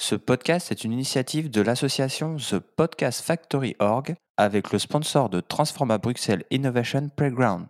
Ce podcast est une initiative de l'association The Podcast Factory Org avec le sponsor de Transforma Bruxelles Innovation Playground.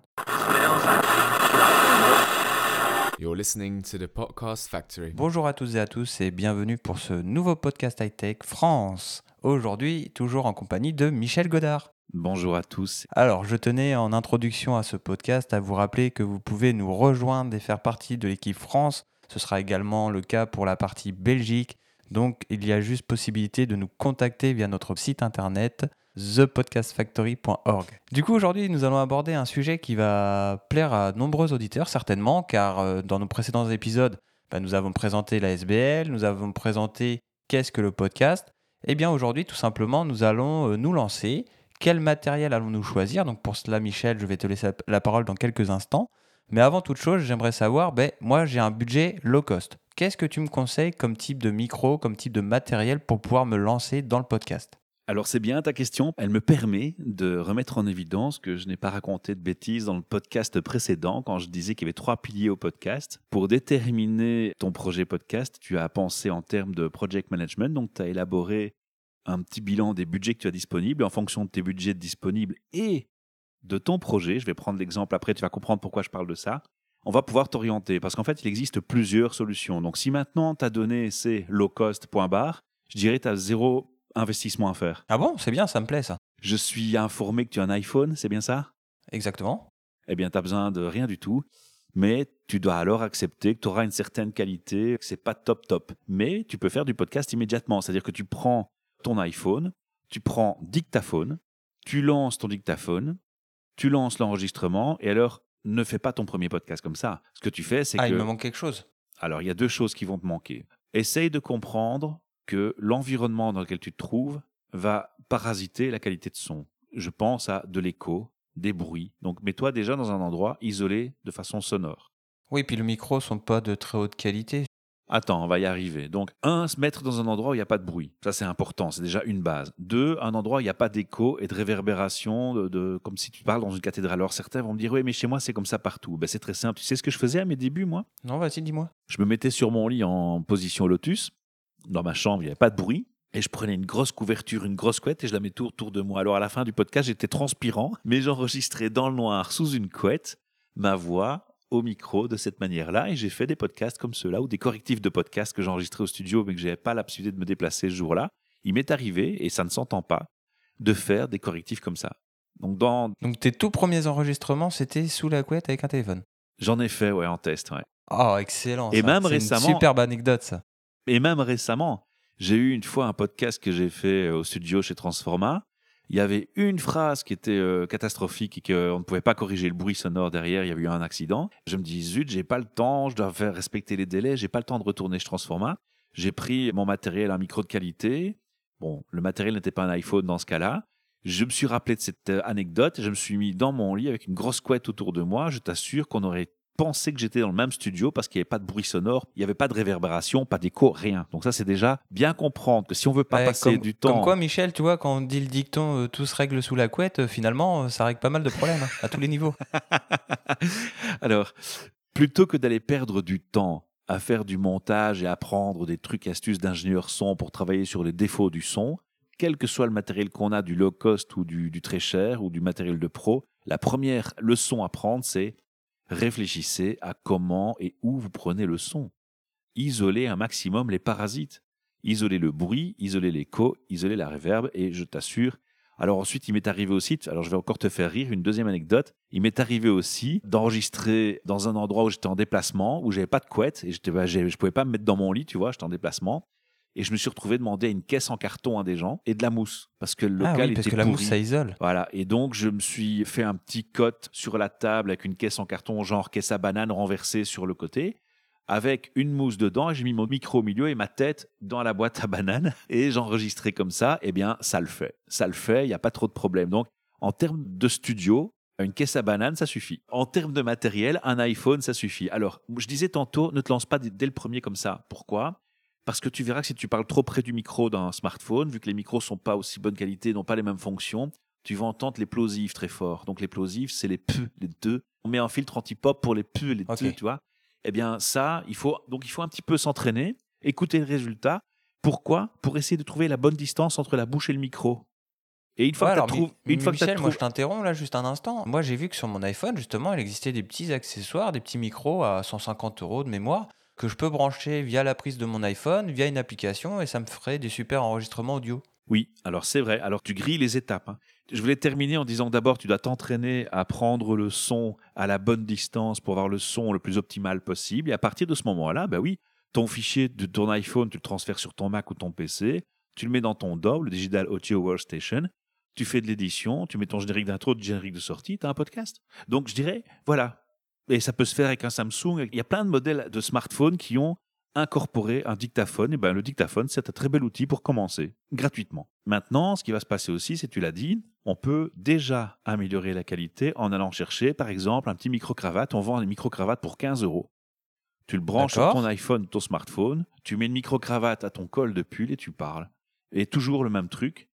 You're listening to the Podcast Factory. Bonjour à tous et à tous et bienvenue pour ce nouveau podcast high-tech France. Aujourd'hui, toujours en compagnie de Michel Godard. Bonjour à tous. Alors, je tenais en introduction à ce podcast à vous rappeler que vous pouvez nous rejoindre et faire partie de l'équipe France. Ce sera également le cas pour la partie Belgique. Donc, il y a juste possibilité de nous contacter via notre site internet thepodcastfactory.org. Du coup, aujourd'hui, nous allons aborder un sujet qui va plaire à nombreux auditeurs, certainement, car euh, dans nos précédents épisodes, bah, nous avons présenté la SBL, nous avons présenté qu'est-ce que le podcast? Eh bien, aujourd'hui, tout simplement, nous allons euh, nous lancer. Quel matériel allons-nous choisir? Donc, pour cela, Michel, je vais te laisser la parole dans quelques instants. Mais avant toute chose, j'aimerais savoir, ben, moi, j'ai un budget low cost. Qu'est-ce que tu me conseilles comme type de micro, comme type de matériel pour pouvoir me lancer dans le podcast? Alors c'est bien ta question, elle me permet de remettre en évidence que je n'ai pas raconté de bêtises dans le podcast précédent quand je disais qu'il y avait trois piliers au podcast. Pour déterminer ton projet podcast, tu as pensé en termes de project management, donc tu as élaboré un petit bilan des budgets que tu as disponibles en fonction de tes budgets disponibles et de ton projet. Je vais prendre l'exemple après, tu vas comprendre pourquoi je parle de ça on va pouvoir t'orienter. Parce qu'en fait, il existe plusieurs solutions. Donc, si maintenant ta donnée, c'est low cost, point barre, je dirais que tu as zéro investissement à faire. Ah bon? C'est bien, ça me plaît ça. Je suis informé que tu as un iPhone, c'est bien ça? Exactement. Eh bien, tu n'as besoin de rien du tout. Mais tu dois alors accepter que tu auras une certaine qualité, que c'est pas top top. Mais tu peux faire du podcast immédiatement. C'est-à-dire que tu prends ton iPhone, tu prends dictaphone, tu lances ton dictaphone, tu lances l'enregistrement, et alors ne fais pas ton premier podcast comme ça. Ce que tu fais, c'est ah, que. il me manque quelque chose. Alors, il y a deux choses qui vont te manquer. Essaye de comprendre que l'environnement dans lequel tu te trouves va parasiter la qualité de son. Je pense à de l'écho, des bruits. Donc, mets-toi déjà dans un endroit isolé de façon sonore. Oui, puis le micro sont pas de très haute qualité. Attends, on va y arriver. Donc, un, se mettre dans un endroit où il n'y a pas de bruit. Ça, c'est important. C'est déjà une base. Deux, un endroit où il n'y a pas d'écho et de réverbération, de, comme si tu parles dans une cathédrale. Alors, certains vont me dire, oui, mais chez moi, c'est comme ça partout. Ben, c'est très simple. Tu sais ce que je faisais à mes débuts, moi? Non, vas-y, dis-moi. Je me mettais sur mon lit en position lotus. Dans ma chambre, il n'y avait pas de bruit. Et je prenais une grosse couverture, une grosse couette et je la mettais autour de moi. Alors, à la fin du podcast, j'étais transpirant, mais j'enregistrais dans le noir, sous une couette, ma voix au micro de cette manière-là et j'ai fait des podcasts comme ceux-là ou des correctifs de podcasts que j'enregistrais au studio mais que j'avais pas la possibilité de me déplacer ce jour-là. Il m'est arrivé, et ça ne s'entend pas, de faire des correctifs comme ça. Donc, dans... Donc tes tout premiers enregistrements, c'était sous la couette avec un téléphone J'en ai fait, ouais, en test, ouais. Oh, excellent. Et ça. même récemment- Une superbe anecdote, ça. Et même récemment, j'ai eu une fois un podcast que j'ai fait au studio chez Transforma. Il y avait une phrase qui était euh, catastrophique et qu'on ne pouvait pas corriger le bruit sonore derrière. Il y avait eu un accident. Je me dis, zut, j'ai pas le temps, je dois faire respecter les délais, j'ai pas le temps de retourner chez Transforma. J'ai pris mon matériel, un micro de qualité. Bon, le matériel n'était pas un iPhone dans ce cas-là. Je me suis rappelé de cette euh, anecdote je me suis mis dans mon lit avec une grosse couette autour de moi. Je t'assure qu'on aurait pensé que j'étais dans le même studio parce qu'il n'y avait pas de bruit sonore, il n'y avait pas de réverbération, pas d'écho, rien. Donc ça, c'est déjà bien comprendre que si on veut pas Ouais, passer comme, du temps... Comme quoi, Michel, tu vois, quand on dit le dicton euh, tout se règle sous la couette, euh, finalement, euh, ça règle pas mal de problèmes hein, à tous les niveaux. Alors, plutôt que d'aller perdre du temps à faire du montage et apprendre des trucs astuces d'ingénieur son pour travailler sur les défauts du son, quel que soit le matériel qu'on a, du low cost ou du, du très cher ou du matériel de pro, la première leçon à prendre, c'est réfléchissez à comment et où vous prenez le son. Isolez un maximum les parasites. Isolez le bruit, isolez l'écho, isolez la réverb, et je t'assure. Alors ensuite, il m'est arrivé aussi, alors je vais encore te faire rire, une deuxième anecdote. Il m'est arrivé aussi d'enregistrer dans un endroit où j'étais en déplacement, où j'avais pas de couette, et j'étais, bah, je pouvais pas me mettre dans mon lit, tu vois, j'étais en déplacement. Et je me suis retrouvé demander une caisse en carton à des gens et de la mousse, parce que le ah local oui, parce était que la pourri. mousse, ça isole. Voilà, et donc je me suis fait un petit cote sur la table avec une caisse en carton, genre caisse à banane renversée sur le côté, avec une mousse dedans, et j'ai mis mon micro au milieu et ma tête dans la boîte à banane, et j'enregistrais comme ça, eh bien ça le fait. Ça le fait, il n'y a pas trop de problème. Donc en termes de studio, une caisse à banane, ça suffit. En termes de matériel, un iPhone, ça suffit. Alors, je disais tantôt, ne te lance pas dès le premier comme ça. Pourquoi? Parce que tu verras que si tu parles trop près du micro d'un smartphone, vu que les micros sont pas aussi bonne qualité, n'ont pas les mêmes fonctions, tu vas entendre les plosives très fort. Donc les plosives, c'est les P, les deux. On met un filtre anti-pop pour les P, les deux, tu vois. Eh bien ça, il faut donc il faut un petit peu s'entraîner, écouter le résultat, Pourquoi? Pour essayer de trouver la bonne distance entre la bouche et le micro. Et une fois Ouais, que tu trouves, une fois Michel, moi je t'interromps là juste un instant. Moi j'ai vu que sur mon iPhone justement il existait des petits accessoires, des petits micros à 150 euros de mémoire que je peux brancher via la prise de mon iPhone, via une application et ça me ferait des super enregistrements audio. Oui, alors c'est vrai. Alors tu grilles les étapes. hein. Je voulais terminer en disant d'abord, tu dois t'entraîner à prendre le son à la bonne distance pour avoir le son le plus optimal possible. Et à partir de ce moment-là, bah oui, ton fichier de ton iPhone, tu le transfères sur ton Mac ou ton PC, tu le mets dans ton DAW, le Digital Audio Workstation, tu fais de l'édition, tu mets ton générique d'intro, ton générique de sortie, tu as un podcast. Donc je dirais, voilà. Et ça peut se faire avec un Samsung. Il y a plein de modèles de smartphones qui ont incorporer un dictaphone, et ben le dictaphone, c'est un très bel outil pour commencer, gratuitement. Maintenant, ce qui va se passer aussi, c'est tu l'as dit, on peut déjà améliorer la qualité en allant chercher, par exemple, un petit micro-cravate. On vend des micro-cravates pour 15 euros. Tu le branches sur ton iPhone, ton smartphone, tu mets une micro-cravate à ton col de pull et tu parles. Et toujours le même truc.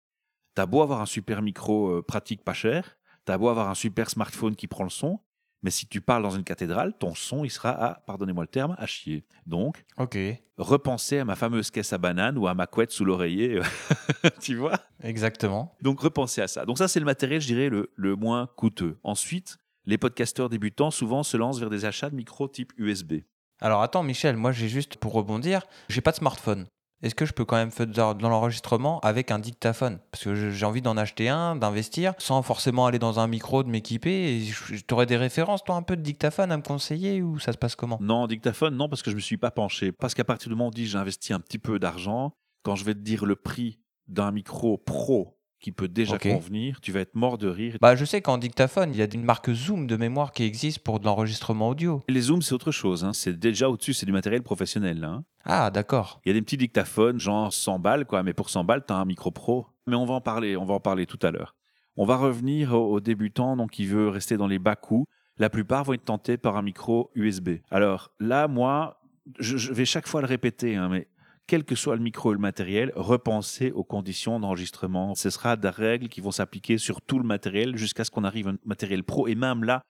T'as beau avoir un super micro euh, pratique pas cher, t'as beau avoir un super smartphone qui prend le son, mais si tu parles dans une cathédrale, ton son, il sera à, pardonnez-moi le terme, à chier. Donc, Ok, repenser à ma fameuse caisse à banane ou à ma couette sous l'oreiller, tu vois? Exactement. Donc repenser à ça. Donc ça, c'est le matériel, je dirais, le, le moins coûteux. Ensuite, les podcasteurs débutants souvent se lancent vers des achats de micros type USB. Alors attends Michel, moi j'ai juste pour rebondir, j'ai pas de smartphone. Est-ce que je peux quand même faire de l'enregistrement avec un dictaphone? Parce que j'ai envie d'en acheter un, d'investir, sans forcément aller dans un micro, de m'équiper. Tu aurais des références, toi, un peu de dictaphone à me conseiller ou ça se passe comment? Non, dictaphone, non, parce que je me suis pas penché. Parce qu'à partir du moment où dit j'ai investi un petit peu d'argent, quand je vais te dire le prix d'un micro pro qui peut déjà convenir, tu vas être mort de rire. Bah, je sais qu'en dictaphone, il y a une marque Zoom de mémoire qui existe pour de l'enregistrement audio. Les zooms, c'est autre chose. hein. C'est déjà au-dessus, c'est du matériel professionnel. hein. Ah, d'accord. Il y a des petits dictaphones, genre 100 balles, quoi. Mais pour 100 balles, tu as un micro pro. Mais on va en parler, on va en parler tout à l'heure. On va revenir aux, aux débutants, donc qui veut rester dans les bas coûts. La plupart vont être tentés par un micro USB. Alors là, moi, je, je vais chaque fois le répéter, hein, mais quel que soit le micro et le matériel, repensez aux conditions d'enregistrement. Ce sera des règles qui vont s'appliquer sur tout le matériel jusqu'à ce qu'on arrive à un matériel pro. Et même là,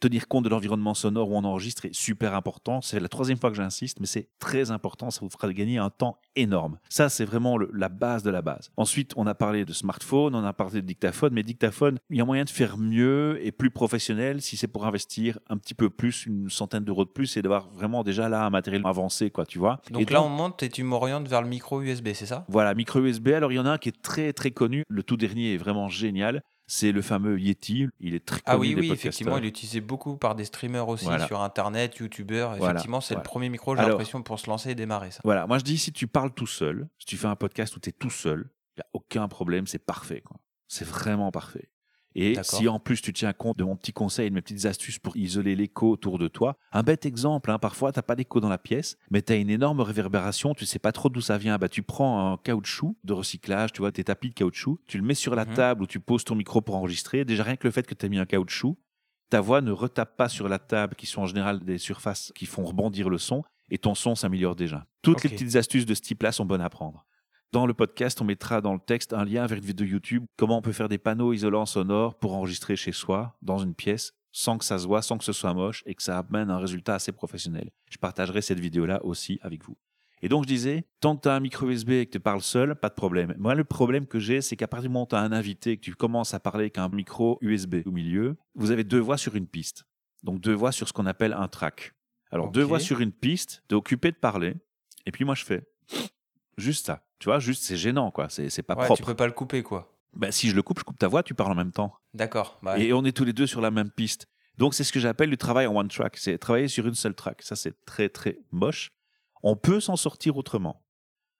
tenir compte de l'environnement sonore où on enregistre est super important. C'est la troisième fois que j'insiste, mais c'est très important. Ça vous fera gagner un temps énorme. Ça, c'est vraiment le- la base de la base. Ensuite, on a parlé de smartphone, on a parlé de dictaphone, mais dictaphone, il y a moyen de faire mieux et plus professionnel si c'est pour investir un petit peu plus, une centaine d'euros de plus et d'avoir vraiment déjà là un matériel avancé, quoi, tu vois. Donc Et là, on monte et tu m'orientes vers le micro USB, c'est ça? Voilà, micro USB. Alors, il y en a un qui est très, très connu. Le tout dernier est vraiment génial. C'est le fameux Yeti. Il est très connu Ah oui, des oui, effectivement, il est utilisé beaucoup par des streamers aussi Voilà. sur Internet, YouTubeurs. Voilà, Effectivement, c'est voilà. le premier micro, j'ai l'impression, pour se lancer et démarrer ça. Voilà, moi je dis si tu parles tout seul, si tu fais un podcast où tu es tout seul, il n'y a aucun problème, c'est parfait. quoi. C'est vraiment parfait. Et si en plus tu tiens compte de mon petit conseil et de mes petites astuces pour isoler l'écho autour de toi, un bête exemple, hein, parfois tu n'as pas d'écho dans la pièce, mais tu as une énorme réverbération, tu sais pas trop d'où ça vient. Bah, tu prends un caoutchouc de recyclage, tu vois, tes tapis de caoutchouc, tu le mets sur la Mhm. table où tu poses ton micro pour enregistrer. Déjà rien que le fait que tu as mis un caoutchouc, ta voix ne retape pas sur la table, qui sont en général des surfaces qui font rebondir le son, et ton son s'améliore déjà. Toutes les petites astuces de ce type-là sont bonnes à prendre. Dans le podcast, on mettra dans le texte un lien vers une vidéo YouTube, comment on peut faire des panneaux isolants sonores pour enregistrer chez soi, dans une pièce, sans que ça se voit, sans que ce soit moche, et que ça amène un résultat assez professionnel. Je partagerai cette vidéo-là aussi avec vous. Et donc je disais, tant que tu as un micro USB et que tu parles seul, pas de problème. Moi, le problème que j'ai, c'est qu'à partir du moment où tu as un invité et que tu commences à parler avec un micro USB au milieu, vous avez deux voix sur une piste. Donc deux voix sur ce qu'on appelle un track. Alors deux voix sur une piste, tu es occupé de parler, et puis moi je fais juste ça. Tu vois, juste c'est gênant, quoi. C'est c'est pas Ouais, tu propre. peux pas le couper, quoi. Ben, si je le coupe, je coupe ta voix, tu parles en même temps. D'accord. bah, Et on est tous les deux sur la même piste. Donc c'est ce que j'appelle le travail en one track. C'est travailler sur une seule track. Ça, c'est très, très moche. On peut s'en sortir autrement,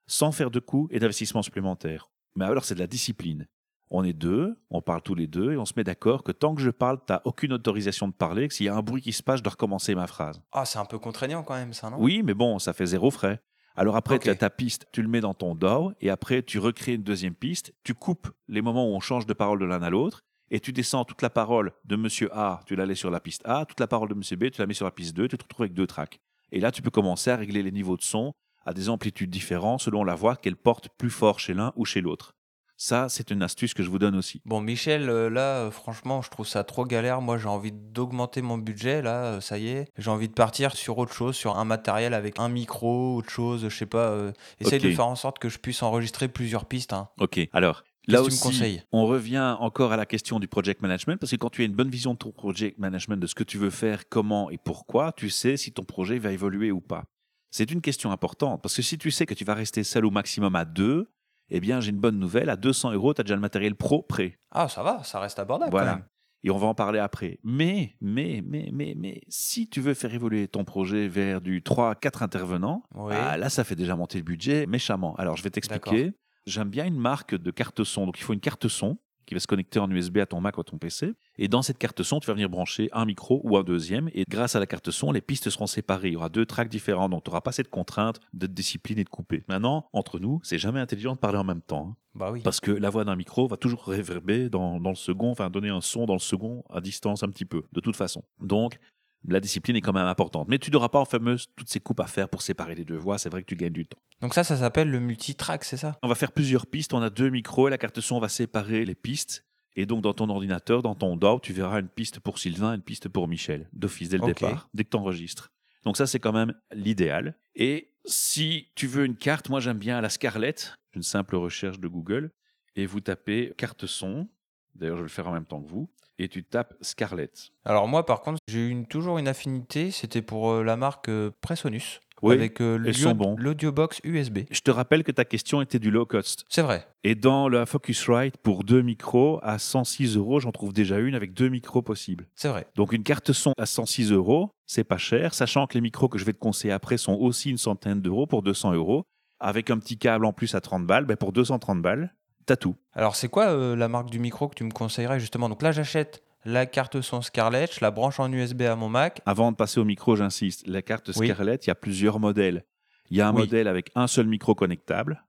sans faire de coûts et d'investissements supplémentaires. Mais alors, c'est de la discipline. On est deux, on parle tous les deux et on se met d'accord que tant que je parle, tu n'as aucune autorisation de parler, que s'il y a un bruit qui se passe, je dois recommencer ma phrase. Ah, c'est un peu contraignant quand même, ça, non? Oui, mais bon, ça fait zéro frais. Alors après, tu as ta piste, tu le mets dans ton DAW, et après, tu recrées une deuxième piste, tu coupes les moments où on change de parole de l'un à l'autre, et tu descends toute la parole de monsieur A, tu la laisses sur la piste A, toute la parole de monsieur B, tu la mets sur la piste 2, tu te retrouves avec deux tracks. Et là, tu peux commencer à régler les niveaux de son à des amplitudes différentes selon la voix qu'elle porte plus fort chez l'un ou chez l'autre. Ça, c'est une astuce que je vous donne aussi. Bon, Michel, euh, là, euh, franchement, je trouve ça trop galère. Moi, j'ai envie d'augmenter mon budget, là, euh, ça y est. J'ai envie de partir sur autre chose, sur un matériel avec un micro, autre chose, je sais pas. euh, essaye de faire en sorte que je puisse enregistrer plusieurs pistes. hein. Ok, alors. Là aussi, on revient encore à la question du project management, parce que quand tu as une bonne vision de ton project management, de ce que tu veux faire, comment et pourquoi, tu sais si ton projet va évoluer ou pas. C'est une question importante, parce que si tu sais que tu vas rester seul au maximum à deux, eh bien, j'ai une bonne nouvelle, à 200 euros, tu as déjà le matériel pro prêt. Ah, ça va, ça reste abordable Voilà. quand même. Et on va en parler après. Mais, mais, mais, mais, mais, si tu veux faire évoluer ton projet vers du 3 à 4 intervenants, Oui. ah, là, ça fait déjà monter le budget méchamment. Alors, je vais t'expliquer. J'aime bien une marque de carte son. Donc, il faut une carte son qui va se connecter en USB à ton Mac ou à ton PC. Et dans cette carte son, tu vas venir brancher un micro ou un deuxième. Et grâce à la carte son, les pistes seront séparées. Il y aura deux tracks différents. Donc, tu n'auras pas cette contrainte de te discipliner et de couper. Maintenant, entre nous, c'est jamais intelligent de parler en même temps. hein. Bah oui. Parce que la voix d'un micro va toujours réverber dans, dans le second, enfin donner un son dans le second à distance un petit peu, de toute façon. Donc, la discipline est quand même importante. Mais tu n'auras pas en fameuse toutes ces coupes à faire pour séparer les deux voix. C'est vrai que tu gagnes du temps. Donc ça, ça s'appelle le multitrack, c'est ça? On va faire plusieurs pistes. On a deux micros et la carte son va séparer les pistes. Et donc, dans ton ordinateur, dans ton DAW, tu verras une piste pour Sylvain et une piste pour Michel, d'office dès le départ, dès que tu enregistres. Donc, ça, c'est quand même l'idéal. Et si tu veux une carte, moi, j'aime bien la Scarlett, une simple recherche de Google, et vous tapez carte son. D'ailleurs, je vais le faire en même temps que vous. Et tu tapes Scarlett. Alors moi, par contre, j'ai eu une- toujours une affinité. C'était pour euh, la marque euh, Presonus. Oui, avec euh, elles sont bons. l'audiobox USB. Je te rappelle que ta question était du low cost. C'est vrai. Et dans la Focusrite, pour deux micros, à 106 euros, j'en trouve déjà une avec deux micros possibles. C'est vrai. Donc une carte son à 106 euros, c'est pas cher, sachant que les micros que je vais te conseiller après sont aussi une centaine d'euros pour 200 euros. Avec un petit câble en plus à 30 balles, ben pour 230 balles, t'as tout. Alors, c'est quoi euh, la marque du micro que tu me conseillerais justement? Donc là, j'achète la carte son Scarlett, je la branche en USB à mon Mac. Avant de passer au micro, j'insiste, la carte. Scarlett, il y a plusieurs modèles. Il y a un Oui. modèle avec un seul micro connectable,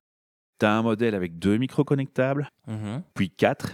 tu as un modèle avec deux micros connectables, Mhm. puis quatre,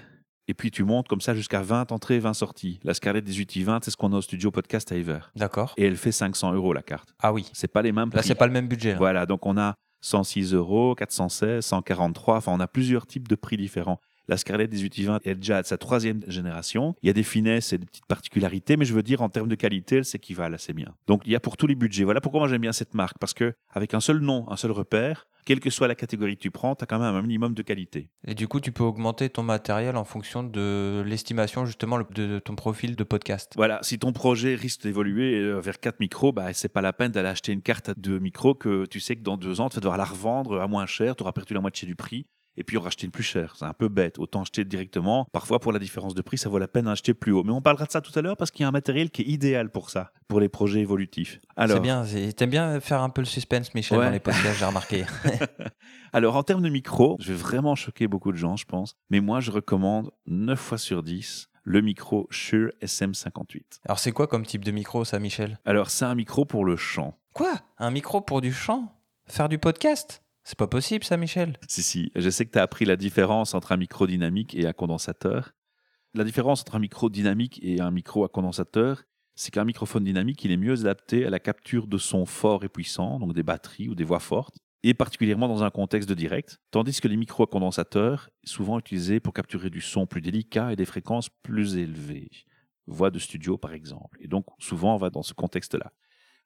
et puis tu montes comme ça jusqu'à 20 entrées et 20 sorties. La Scarlett 18i20, c'est ce qu'on a au studio podcast à Ever. D'accord. Et elle fait 500 euros la carte. Ah oui. C'est pas les mêmes Là, c'est pas le même budget. hein. Voilà, donc on a 106 euros, 416, 143, enfin on a plusieurs types de prix différents. La Scarlett 1820 est déjà à sa troisième génération. Il y a des finesses et des petites particularités, mais je veux dire en termes de qualité, elle s'équivalent assez bien. Donc il y a pour tous les budgets. Voilà pourquoi moi j'aime bien cette marque, parce que avec un seul nom, un seul repère, quelle que soit la catégorie que tu prends, tu as quand même un minimum de qualité. Et du coup, tu peux augmenter ton matériel en fonction de l'estimation justement de ton profil de podcast. Voilà, si ton projet risque d'évoluer euh, vers 4 micros, bah, c'est pas la peine d'aller acheter une carte de micros que tu sais que dans deux ans, tu vas devoir la revendre à moins cher, tu auras perdu la moitié du prix, et puis en racheter une plus chère. C'est un peu bête. Autant acheter directement. Parfois, pour la différence de prix, ça vaut la peine d'acheter plus haut. Mais on parlera de ça tout à l'heure parce qu'il y a un matériel qui est idéal pour ça, pour les projets évolutifs. Alors, C'est bien. T'aimes bien faire un peu le suspense, Michel, Ouais. dans les podcasts, j'ai remarqué. Alors, en termes de micro, je vais vraiment choquer beaucoup de gens, je pense. Mais moi, je recommande 9 fois sur 10 le micro Shure SM58. Alors, c'est quoi comme type de micro, ça, Michel? Alors, c'est un micro pour le chant. Quoi? Un micro pour du chant? Faire du podcast? C'est pas possible, ça, Michel Si, si, je sais que tu as appris la différence entre un micro dynamique et un condensateur. La différence entre un micro dynamique et un micro à condensateur, c'est qu'un microphone dynamique, il est mieux adapté à la capture de sons forts et puissants, donc des batteries ou des voix fortes, et particulièrement dans un contexte de direct, tandis que les micros à condensateur, souvent utilisés pour capturer du son plus délicat et des fréquences plus élevées, voix de studio par exemple. Et donc souvent on va dans ce contexte-là.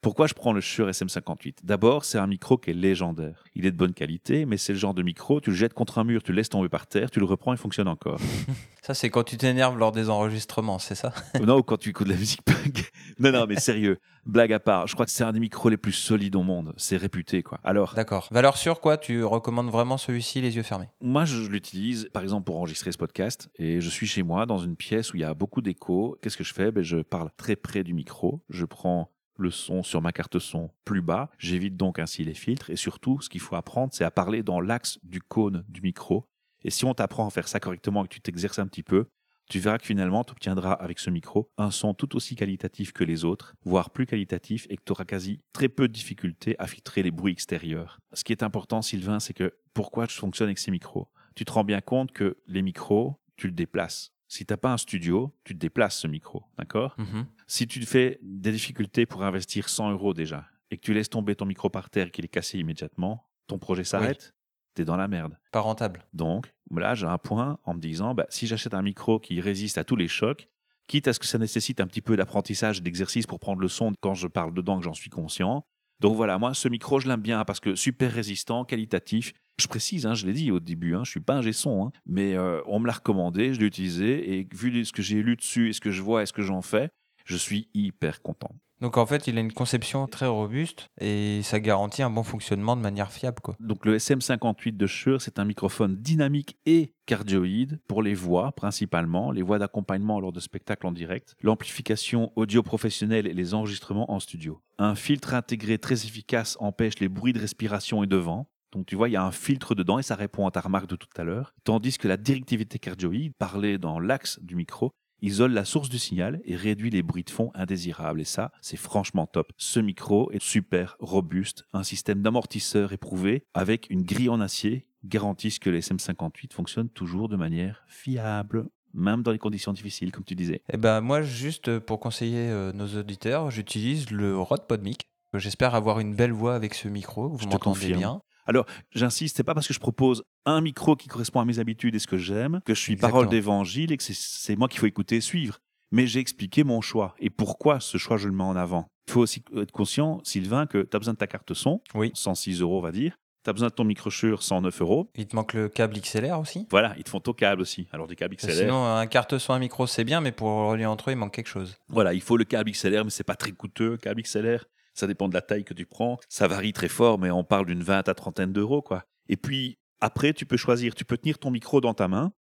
Pourquoi je prends le Shure SM58 D'abord, c'est un micro qui est légendaire. Il est de bonne qualité, mais c'est le genre de micro, tu le jettes contre un mur, tu le laisses tomber par terre, tu le reprends, il fonctionne encore. Ça, c'est quand tu t'énerves lors des enregistrements, c'est ça? Non, ou quand tu écoutes de la musique punk. non, non, mais sérieux, blague à part, je crois que c'est un des micros les plus solides au monde. C'est réputé, quoi. Alors, D'accord. Valeur sûre, quoi? Tu recommandes vraiment celui-ci, les yeux fermés? Moi, je l'utilise, par exemple, pour enregistrer ce podcast, et je suis chez moi, dans une pièce où il y a beaucoup d'écho. Qu'est-ce que je fais? Ben, Je parle très près du micro, je prends le son sur ma carte son plus bas, j'évite donc ainsi les filtres, et surtout, ce qu'il faut apprendre, c'est à parler dans l'axe du cône du micro. Et si on t'apprend à faire ça correctement et que tu t'exerces un petit peu, tu verras que finalement, tu obtiendras avec ce micro un son tout aussi qualitatif que les autres, voire plus qualitatif, et que tu auras quasi très peu de difficultés à filtrer les bruits extérieurs. Ce qui est important, Sylvain, c'est que pourquoi je fonctionne avec ces micros? Tu te rends bien compte que les micros, tu le déplaces. Si t'as pas un studio, tu te déplaces ce micro, d'accord? Mhm. Si tu te fais des difficultés pour investir 100 euros déjà, et que tu laisses tomber ton micro par terre et qu'il est cassé immédiatement, ton projet s'arrête. t'es dans la merde. Pas rentable. Donc là, j'ai un point en me disant, bah, si j'achète un micro qui résiste à tous les chocs, quitte à ce que ça nécessite un petit peu d'apprentissage et d'exercice pour prendre le son quand je parle dedans, que j'en suis conscient. Donc voilà, moi, ce micro, je l'aime bien parce que super résistant, qualitatif. Je précise, hein, je l'ai dit au début, hein, je suis pas un son, hein, mais euh, on me l'a recommandé, je l'ai utilisé et vu ce que j'ai lu dessus et ce que je vois et ce que j'en fais, je suis hyper content. Donc en fait, il a une conception très robuste et ça garantit un bon fonctionnement de manière fiable. Quoi. Donc le SM58 de Shure, c'est un microphone dynamique et cardioïde pour les voix principalement, les voix d'accompagnement lors de spectacles en direct, l'amplification audio professionnelle et les enregistrements en studio. Un filtre intégré très efficace empêche les bruits de respiration et de vent. Donc tu vois, il y a un filtre dedans et ça répond à ta remarque de tout à l'heure. Tandis que la directivité cardioïde, parlée dans l'axe du micro, isole la source du signal et réduit les bruits de fond indésirables. Et ça, c'est franchement top. Ce micro est super robuste, un système d'amortisseur éprouvé avec une grille en acier garantissent que les SM58 fonctionnent toujours de manière fiable même dans les conditions difficiles, comme tu disais. Eh ben moi, juste pour conseiller euh, nos auditeurs, j'utilise le Rode PodMic. J'espère avoir une belle voix avec ce micro. Vous m'entendez bien. Alors, j'insiste, c'est pas parce que je propose un micro qui correspond à mes habitudes et ce que j'aime que je suis parole d'évangile et que c'est moi qu'il faut écouter et suivre. Mais j'ai expliqué mon choix et pourquoi ce choix je le mets en avant? Il faut aussi être conscient, Sylvain, que tu as besoin de ta carte son, oui. 106 euros, on va dire. Tu as besoin de ton microchure, 109 euros. Il te manque le câble XLR aussi? Voilà, ils te font ton câble aussi. Alors des câbles XLR. Sinon, un carte son, un micro, c'est bien, mais pour relier entre eux, il manque quelque chose. Voilà, il faut le câble XLR, mais c'est pas très coûteux. Câble XLR, ça dépend de la taille que tu prends. Ça varie très fort, mais on parle d'une vingtaine à trentaine d'euros, quoi. Et puis, après, tu peux choisir, tu peux tenir ton micro dans ta main,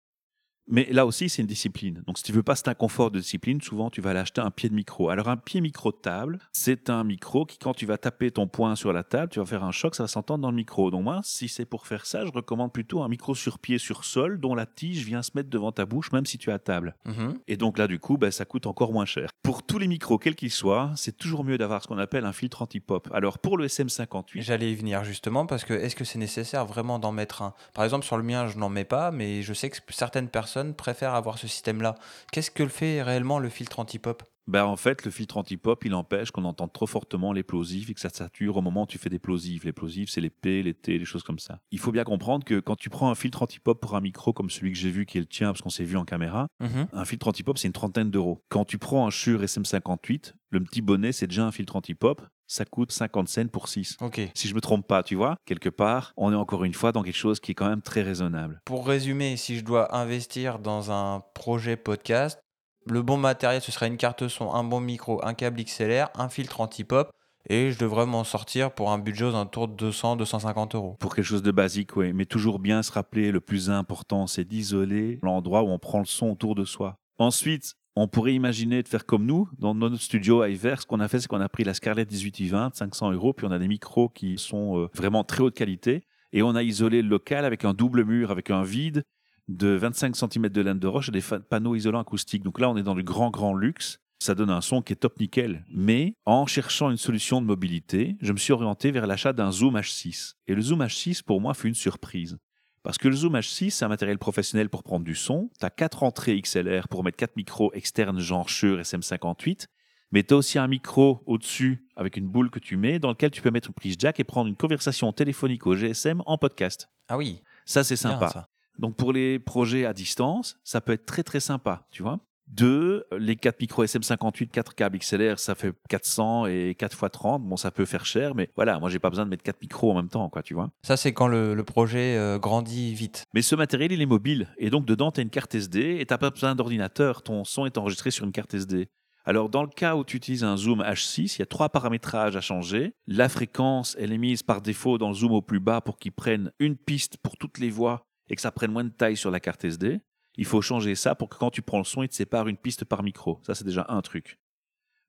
mais là aussi, c'est une discipline. Donc, si tu veux pas cet inconfort de discipline, souvent, tu vas aller acheter un pied de micro. Alors, un pied micro de table, c'est un micro qui, quand tu vas taper ton poing sur la table, tu vas faire un choc, ça va s'entendre dans le micro. Donc, moi, si c'est pour faire ça, je recommande plutôt un micro sur pied, sur sol, dont la tige vient se mettre devant ta bouche, même si tu es à table. Mhm. Et donc, là, du coup, ben, ça coûte encore moins cher. Pour tous les micros, quels qu'ils soient, c'est toujours mieux d'avoir ce qu'on appelle un filtre anti-pop. Alors, pour le SM58. J'allais y venir justement, parce que est-ce que c'est nécessaire vraiment d'en mettre un? Par exemple, sur le mien, je n'en mets pas, mais je sais que certaines personnes préfèrent avoir ce système-là. Qu'est-ce que le fait réellement le filtre anti-pop? Ben, en fait, le filtre anti-pop, il empêche qu'on entende trop fortement les plosives et que ça sature au moment où tu fais des plosives. Les plosives, c'est les P, les T, les choses comme ça. Il faut bien comprendre que quand tu prends un filtre anti-pop pour un micro comme celui que j'ai vu, qui est le tien, parce qu'on s'est vu en caméra, Mhm. un filtre anti-pop, c'est une trentaine d'euros. Quand tu prends un Shure SM58, le petit bonnet, c'est déjà un filtre anti-pop, ça coûte 50 cents pour 6. Ok. Si je me trompe pas, tu vois, quelque part, on est encore une fois dans quelque chose qui est quand même très raisonnable. Pour résumer, si je dois investir dans un projet podcast, le bon matériel, ce serait une carte son, un bon micro, un câble XLR, un filtre anti-pop, et je devrais m'en sortir pour un budget aux alentours de 200-250 euros. Pour quelque chose de basique, oui, mais toujours bien se rappeler, le plus important, c'est d'isoler l'endroit où on prend le son autour de soi. Ensuite, on pourrait imaginer de faire comme nous, dans notre studio à ce qu'on a fait, c'est qu'on a pris la Scarlett 1820, 500 euros, puis on a des micros qui sont euh, vraiment très haute qualité, et on a isolé le local avec un double mur, avec un vide de 25 cm de laine de roche et des panneaux isolants acoustiques. Donc là, on est dans du grand, grand luxe. Ça donne un son qui est top nickel. Mais en cherchant une solution de mobilité, je me suis orienté vers l'achat d'un Zoom H6. Et le Zoom H6, pour moi, fut une surprise. Parce que le Zoom H6, c'est un matériel professionnel pour prendre du son. Tu as quatre entrées XLR pour mettre quatre micros externes genre Shure SM58. Mais tu as aussi un micro au-dessus avec une boule que tu mets dans lequel tu peux mettre une prise jack et prendre une conversation téléphonique au GSM en podcast. Ah oui, Ça, c'est bien, sympa. ça. Donc pour les projets à distance, ça peut être très très sympa, tu vois. Deux, les 4 micros SM58, 4 câbles XLR, ça fait 400 et 4 x 30. Bon, ça peut faire cher, mais voilà, moi j'ai pas besoin de mettre 4 micros en même temps, quoi, tu vois. Ça, c'est quand le, le projet euh, grandit vite. Mais ce matériel, il est mobile. Et donc dedans, tu as une carte SD et tu pas besoin d'ordinateur. Ton son est enregistré sur une carte SD. Alors dans le cas où tu utilises un zoom H6, il y a trois paramétrages à changer. La fréquence, elle est mise par défaut dans le zoom au plus bas pour qu'il prenne une piste pour toutes les voix et que ça prenne moins de taille sur la carte SD. Il faut changer ça pour que quand tu prends le son, il te sépare une piste par micro. Ça, c'est déjà un truc.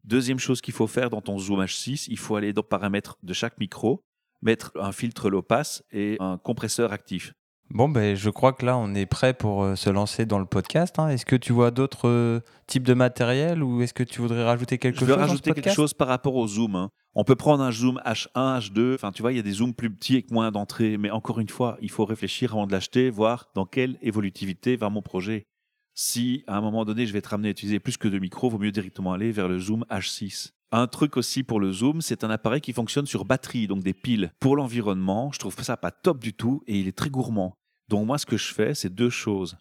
Deuxième chose qu'il faut faire dans ton Zoom H6, il faut aller dans paramètres de chaque micro, mettre un filtre low pass et un compresseur actif. Bon, ben, je crois que là, on est prêt pour euh, se lancer dans le podcast. hein. Est-ce que tu vois d'autres euh, types de matériel ou est-ce que tu voudrais rajouter quelque Je vais chose dans ce rajouter quelque podcast? chose par rapport au zoom. hein. On peut prendre un zoom H1, H2. Enfin, tu vois, il y a des zooms plus petits avec moins d'entrées. Mais encore une fois, il faut réfléchir avant de l'acheter, voir dans quelle évolutivité va mon projet. Si à un moment donné, je vais te ramener à utiliser plus que deux micros, vaut mieux directement aller vers le zoom H6. Un truc aussi pour le zoom, c'est un appareil qui fonctionne sur batterie, donc des piles. Pour l'environnement, je trouve ça pas top du tout et il est très gourmand. Donc moi, ce que je fais, c'est deux choses.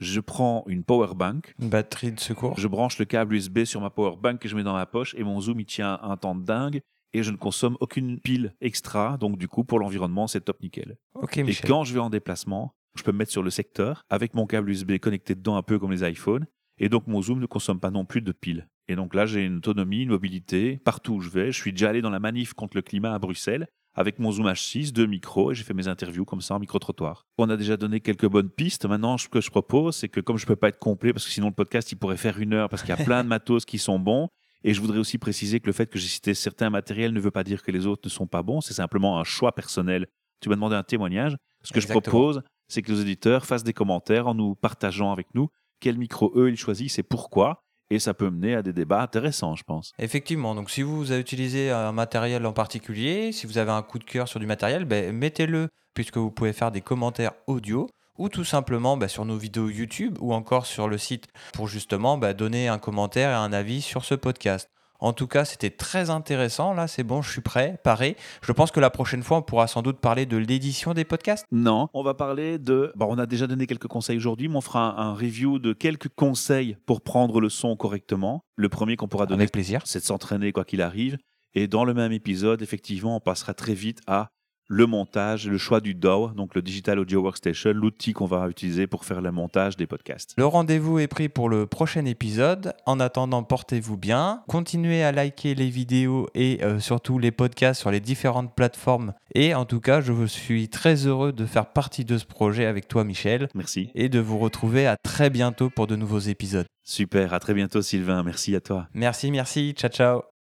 Je prends une power bank, Une batterie de secours. je branche le câble USB sur ma power bank que je mets dans ma poche et mon zoom il tient un temps de dingue et je ne consomme aucune pile extra. Donc du coup, pour l'environnement, c'est top nickel. Ok, Et Michel. quand je vais en déplacement, je peux me mettre sur le secteur avec mon câble USB connecté dedans un peu comme les iPhones. Et donc mon zoom ne consomme pas non plus de piles. Et donc là, j'ai une autonomie, une mobilité partout où je vais. Je suis déjà allé dans la manif contre le climat à Bruxelles avec mon zoom H6, deux micros, et j'ai fait mes interviews comme ça en micro-trottoir. On a déjà donné quelques bonnes pistes. Maintenant, ce que je propose, c'est que comme je peux pas être complet, parce que sinon le podcast, il pourrait faire une heure, parce qu'il y a plein de matos qui sont bons, et je voudrais aussi préciser que le fait que j'ai cité certains matériels ne veut pas dire que les autres ne sont pas bons, c'est simplement un choix personnel. Tu m'as demandé un témoignage. Ce que je propose, c'est que les auditeurs fassent des commentaires en nous partageant avec nous quel micro eux ils choisissent et pourquoi. Et ça peut mener à des débats intéressants, je pense. Effectivement, donc si vous avez utilisé un matériel en particulier, si vous avez un coup de cœur sur du matériel, ben, mettez-le puisque vous pouvez faire des commentaires audio ou tout simplement ben, sur nos vidéos YouTube ou encore sur le site pour justement ben, donner un commentaire et un avis sur ce podcast. En tout cas, c'était très intéressant. Là, c'est bon, je suis prêt, paré. Je pense que la prochaine fois, on pourra sans doute parler de l'édition des podcasts. Non, on va parler de. Bon, on a déjà donné quelques conseils aujourd'hui, mais on fera un, review de quelques conseils pour prendre le son correctement. Le premier qu'on pourra donner, Avec plaisir. c'est de s'entraîner quoi qu'il arrive. Et dans le même épisode, effectivement, on passera très vite à le montage, le choix du DAW, donc le Digital Audio Workstation, l'outil qu'on va utiliser pour faire le montage des podcasts. Le rendez-vous est pris pour le prochain épisode. En attendant, portez-vous bien. Continuez à liker les vidéos et euh, surtout les podcasts sur les différentes plateformes. Et en tout cas, je suis très heureux de faire partie de ce projet avec toi, Michel, Merci. et de vous retrouver à très bientôt pour de nouveaux épisodes. Super, à très bientôt Sylvain, merci à toi. Merci, merci. Ciao, ciao.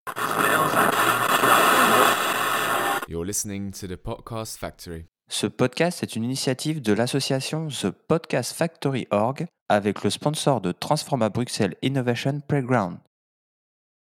You're listening to the Podcast Factory. Ce podcast est une initiative de l'association The Podcast Factory Org avec le sponsor de Transforma Bruxelles Innovation Playground.